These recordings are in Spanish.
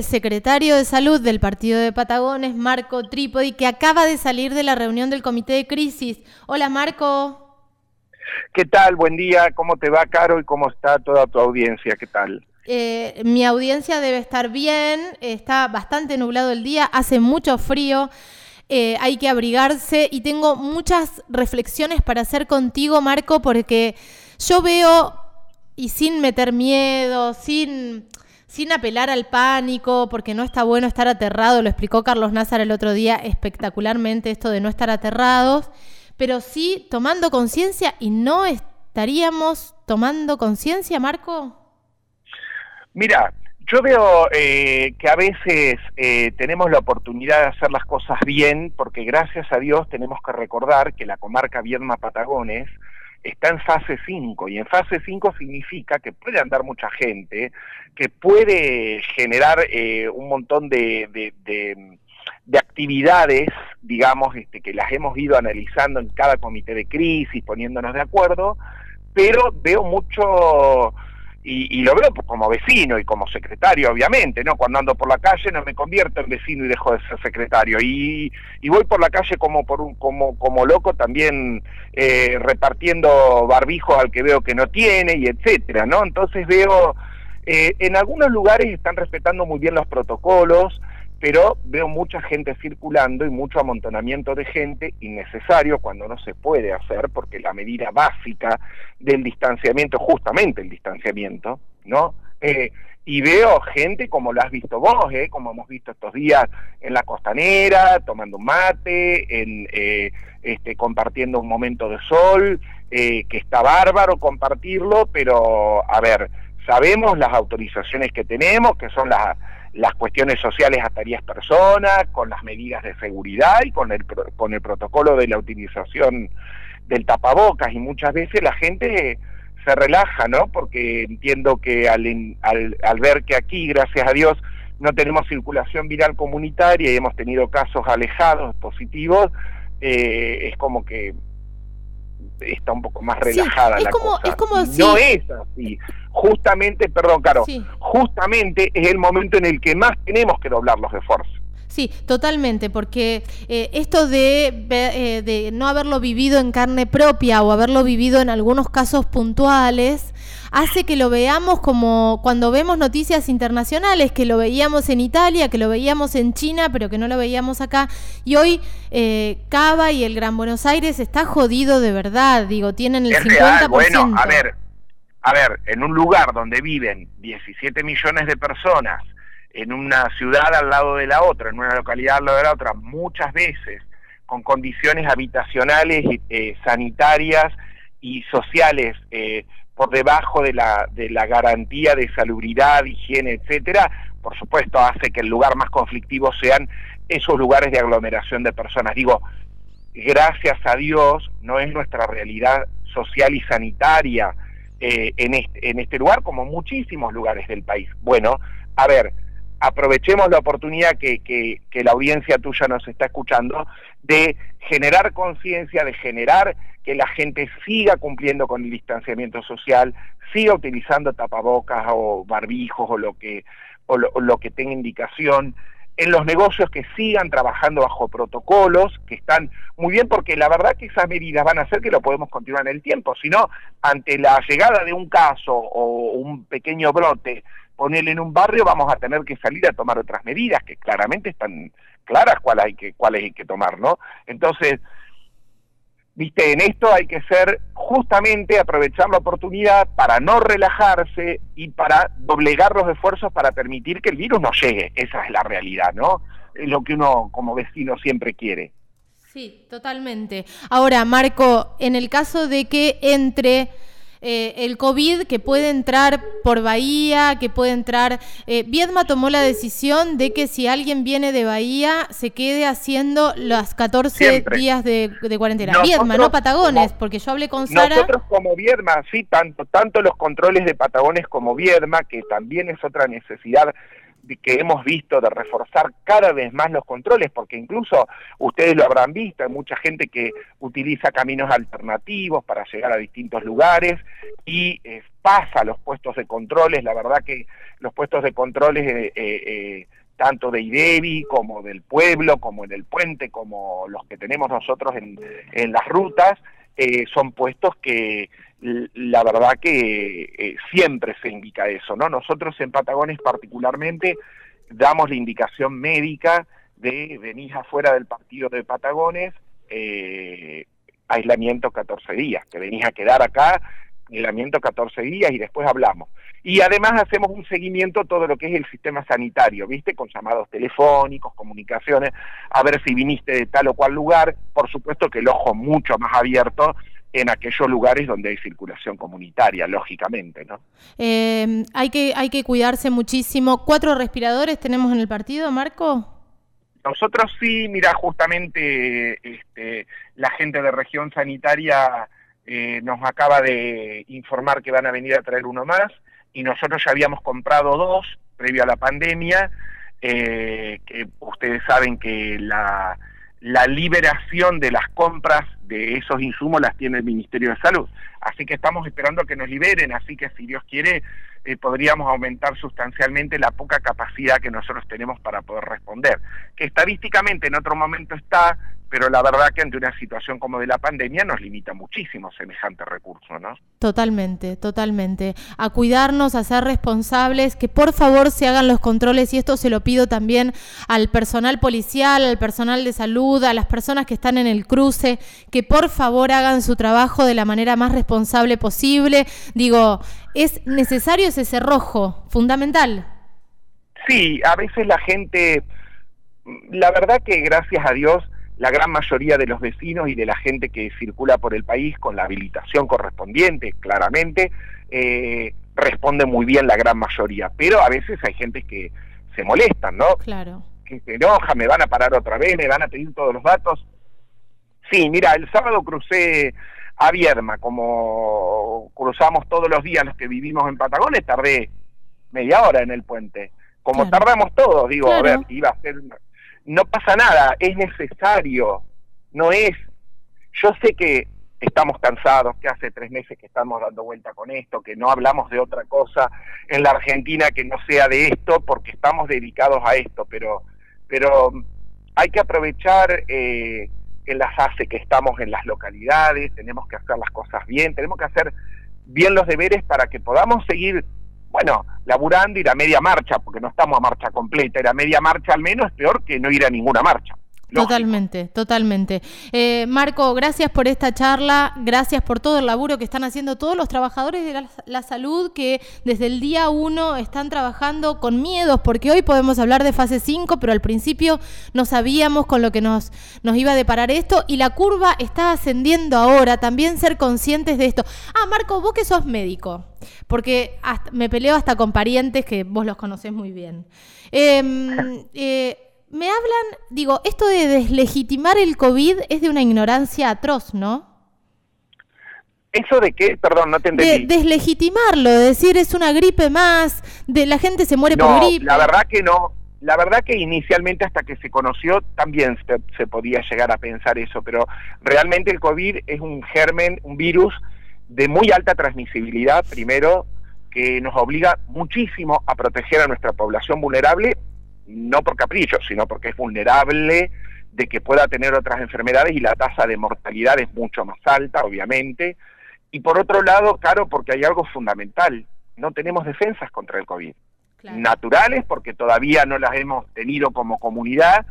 el secretario de salud del partido de Patagones, Marco Trípodi, que acaba de salir de la reunión del comité de crisis. Hola Marco. ¿Qué tal? Buen día. ¿Cómo te va, Caro? ¿Y cómo está toda tu audiencia? ¿Qué tal? Eh, mi audiencia debe estar bien. Está bastante nublado el día. Hace mucho frío. Eh, hay que abrigarse y tengo muchas reflexiones para hacer contigo, Marco, porque yo veo, y sin meter miedo, sin sin apelar al pánico, porque no está bueno estar aterrado, lo explicó Carlos Nazar el otro día espectacularmente esto de no estar aterrados, pero sí tomando conciencia y no estaríamos tomando conciencia, Marco. Mira, yo veo eh, que a veces eh, tenemos la oportunidad de hacer las cosas bien, porque gracias a Dios tenemos que recordar que la comarca Viedma Patagones está en fase 5 y en fase 5 significa que puede andar mucha gente, que puede generar eh, un montón de, de, actividades, digamos, este, que las hemos ido analizando en cada comité de crisis, poniéndonos de acuerdo, pero veo mucho y, lo veo como vecino y como secretario, obviamente, ¿no? Cuando ando por la calle no me convierto en vecino y dejo de ser secretario. Y, voy por la calle como por un, como, como loco también eh, repartiendo barbijos al que veo que no tiene y etcétera, ¿no? Entonces veo, eh, en algunos lugares están respetando muy bien los protocolos, pero veo mucha gente circulando y mucho amontonamiento de gente innecesario cuando no se puede hacer porque la medida básica del distanciamiento, justamente el distanciamiento, ¿no? Eh, y veo gente como lo has visto vos, ¿eh? como hemos visto estos días en la costanera, tomando mate, en, eh, este, compartiendo un momento de sol, eh, que está bárbaro compartirlo, pero a ver, sabemos las autorizaciones que tenemos, que son las las cuestiones sociales hasta 10 personas, con las medidas de seguridad y con el, con el protocolo de la utilización del tapabocas y muchas veces la gente se relaja, ¿no? Porque entiendo que al, al, al ver que aquí, gracias a Dios, no tenemos circulación viral comunitaria y hemos tenido casos alejados, positivos, eh, es como que está un poco más relajada la cosa. Es como No es así. Justamente, perdón, Caro, justamente es el momento en el que más tenemos que doblar los esfuerzos. Sí, totalmente, porque eh, esto de, eh, de no haberlo vivido en carne propia o haberlo vivido en algunos casos puntuales, hace que lo veamos como cuando vemos noticias internacionales, que lo veíamos en Italia, que lo veíamos en China, pero que no lo veíamos acá. Y hoy eh, Cava y el Gran Buenos Aires está jodido de verdad, digo, tienen el 50%. Bueno, a ver, a ver, en un lugar donde viven 17 millones de personas, en una ciudad al lado de la otra, en una localidad al lado de la otra, muchas veces con condiciones habitacionales, eh, sanitarias y sociales eh, por debajo de la, de la garantía de salubridad, higiene, etcétera, por supuesto hace que el lugar más conflictivo sean esos lugares de aglomeración de personas. Digo, gracias a Dios no es nuestra realidad social y sanitaria eh, en, este, en este lugar como muchísimos lugares del país. Bueno, a ver, aprovechemos la oportunidad que, que, la audiencia tuya nos está escuchando de generar conciencia, de generar que la gente siga cumpliendo con el distanciamiento social, siga utilizando tapabocas o barbijos o lo que, o lo, que tenga indicación, en los negocios que sigan trabajando bajo protocolos, que están muy bien, porque la verdad que esas medidas van a hacer que lo podemos continuar en el tiempo, si no, ante la llegada de un caso o un pequeño brote ponerle en un barrio, vamos a tener que salir a tomar otras medidas que claramente están claras cuáles hay que, cuáles hay que tomar, ¿no? Entonces, viste, en esto hay que ser justamente aprovechar la oportunidad para no relajarse y para doblegar los esfuerzos para permitir que el virus no llegue. Esa es la realidad, ¿no? Es lo que uno como vecino siempre quiere. Sí, totalmente. Ahora, Marco, en el caso de que entre eh, el COVID que puede entrar por Bahía, que puede entrar... Eh, Viedma tomó la decisión de que si alguien viene de Bahía se quede haciendo los 14 días de, cuarentena. Viedma, no Patagones, porque yo hablé con Sara... Nosotros como Viedma, sí, tanto, tanto los controles de Patagones como Viedma, que también es otra necesidad que hemos visto de reforzar cada vez más los controles, porque incluso ustedes lo habrán visto, hay mucha gente que utiliza caminos alternativos para llegar a distintos lugares y eh, pasa los puestos de controles, la verdad que los puestos de controles eh, eh, tanto de IDEBI como del pueblo, como en el puente, como los que tenemos nosotros en, en las rutas, son puestos que la verdad que eh, siempre se indica eso, ¿no? Nosotros en Patagones particularmente damos la indicación médica de venir afuera del partido de Patagones, eh, aislamiento 14 días, que venís a quedar acá, aislamiento 14 días y después hablamos. Y además hacemos un seguimiento todo lo que es el sistema sanitario, ¿viste? Con llamados telefónicos, comunicaciones, a ver si viniste de tal o cual lugar, por supuesto que el ojo mucho más abierto en aquellos lugares donde hay circulación comunitaria, lógicamente, ¿no? Eh, hay, que, hay que cuidarse muchísimo. ¿Cuatro respiradores tenemos en el partido, Marco? Nosotros sí, mira, justamente este, la gente de región sanitaria eh, nos acaba de informar que van a venir a traer uno más y nosotros ya habíamos comprado dos previo a la pandemia, eh, que ustedes saben que la la liberación de las compras de esos insumos las tiene el Ministerio de Salud. Así que estamos esperando que nos liberen, así que si Dios quiere eh, podríamos aumentar sustancialmente la poca capacidad que nosotros tenemos para poder responder. Que estadísticamente en otro momento está, pero la verdad que ante una situación como de la pandemia nos limita muchísimo semejante recurso, ¿no? Totalmente, totalmente. A cuidarnos, a ser responsables, que por favor se hagan los controles y esto se lo pido también al personal policial, al personal de salud, a las personas que están en el cruce, que por favor hagan su trabajo de la manera más responsable posible. Digo, es necesario ese cerrojo, fundamental. Sí, a veces la gente, la verdad que gracias a Dios, la gran mayoría de los vecinos y de la gente que circula por el país con la habilitación correspondiente, claramente, eh, responde muy bien la gran mayoría. Pero a veces hay gente que se molestan, ¿no? Claro. Que se enoja, me van a parar otra vez, me van a pedir todos los datos. Sí, mira, el sábado crucé a Vierma, como cruzamos todos los días los que vivimos en Patagones, tardé media hora en el puente. Como tardamos todos, digo, a ver, iba a ser no pasa nada, es necesario, no es, yo sé que estamos cansados, que hace tres meses que estamos dando vuelta con esto, que no hablamos de otra cosa en la Argentina que no sea de esto, porque estamos dedicados a esto, pero, pero hay que aprovechar eh, las hace que estamos en las localidades, tenemos que hacer las cosas bien, tenemos que hacer bien los deberes para que podamos seguir bueno, laburando, ir a media marcha, porque no estamos a marcha completa, ir a media marcha al menos es peor que no ir a ninguna marcha. Totalmente, totalmente. Eh, Marco, gracias por esta charla, gracias por todo el laburo que están haciendo todos los trabajadores de la, salud que desde el día uno están trabajando con miedos, porque hoy podemos hablar de fase 5, pero al principio no sabíamos con lo que nos, nos iba a deparar esto y la curva está ascendiendo ahora, también ser conscientes de esto. Ah, Marco, vos que sos médico, porque me peleo hasta con parientes que vos los conocés muy bien. Em, eh, me hablan, digo, esto de deslegitimar el COVID es de una ignorancia atroz, ¿no? ¿Eso de qué? Perdón, no te entendí. De deslegitimarlo, decir es una gripe más, de la gente se muere por gripe. La verdad que no. La verdad que inicialmente hasta que se conoció también se, se podía llegar a pensar eso, pero realmente el COVID es un germen, un virus de muy alta transmisibilidad, primero, que nos obliga muchísimo a proteger a nuestra población vulnerable no por capricho, sino porque es vulnerable de que pueda tener otras enfermedades y la tasa de mortalidad es mucho más alta, obviamente. Y por otro lado, claro, porque hay algo fundamental, no tenemos defensas contra el COVID. Naturales, porque todavía no las hemos tenido como comunidad,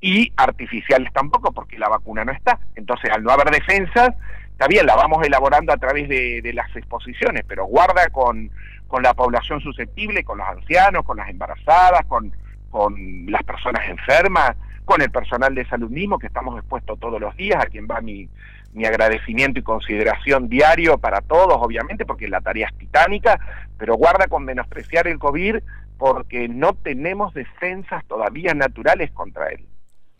y artificiales tampoco, porque la vacuna no está. Entonces, al no haber defensas, está bien, la vamos elaborando a través de, de las exposiciones, pero guarda con, con la población susceptible, con los ancianos, con las embarazadas, con, con las personas enfermas, con el personal de salud mismo, que estamos expuestos todos los días, a quien va mi, mi agradecimiento y consideración diario para todos, obviamente, porque la tarea es titánica, pero guarda con menospreciar el COVID porque no tenemos defensas todavía naturales contra él.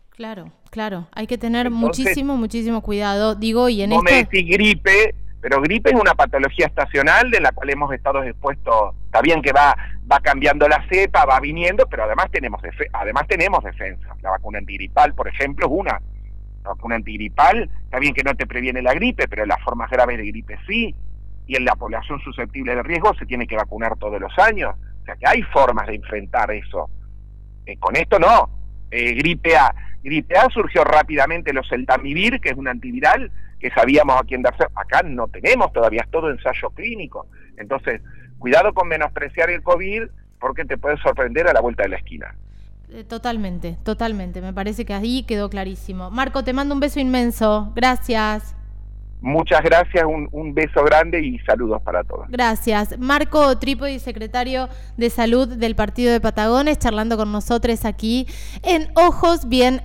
Claro, claro, hay que tener muchísimo, muchísimo cuidado, digo, y en esto... me decís gripe, Pero gripe es una patología estacional de la cual hemos estado expuestos. Está bien que va, va cambiando la cepa, va viniendo, pero además tenemos, además tenemos defensa. La vacuna antigripal, por ejemplo, es una. La vacuna antigripal, está bien que no te previene la gripe, pero las formas graves de gripe sí. Y en la población susceptible de riesgo se tiene que vacunar todos los años. O sea que hay formas de enfrentar eso. Eh, con esto no. Eh, gripe A. Gripe A surgió rápidamente los Celtamivir, que es un antiviral, que sabíamos a quién darse. Acá no tenemos todavía, es todo ensayo clínico. Entonces, cuidado con menospreciar el COVID porque te puede sorprender a la vuelta de la esquina. Eh, totalmente, totalmente. Me parece que ahí quedó clarísimo. Marco, te mando un beso inmenso. Gracias. Muchas gracias, un, beso grande y saludos para todos. Gracias. Marco Trípodi, secretario de Salud del Partido de Patagones, charlando con nosotros aquí en Ojos Bien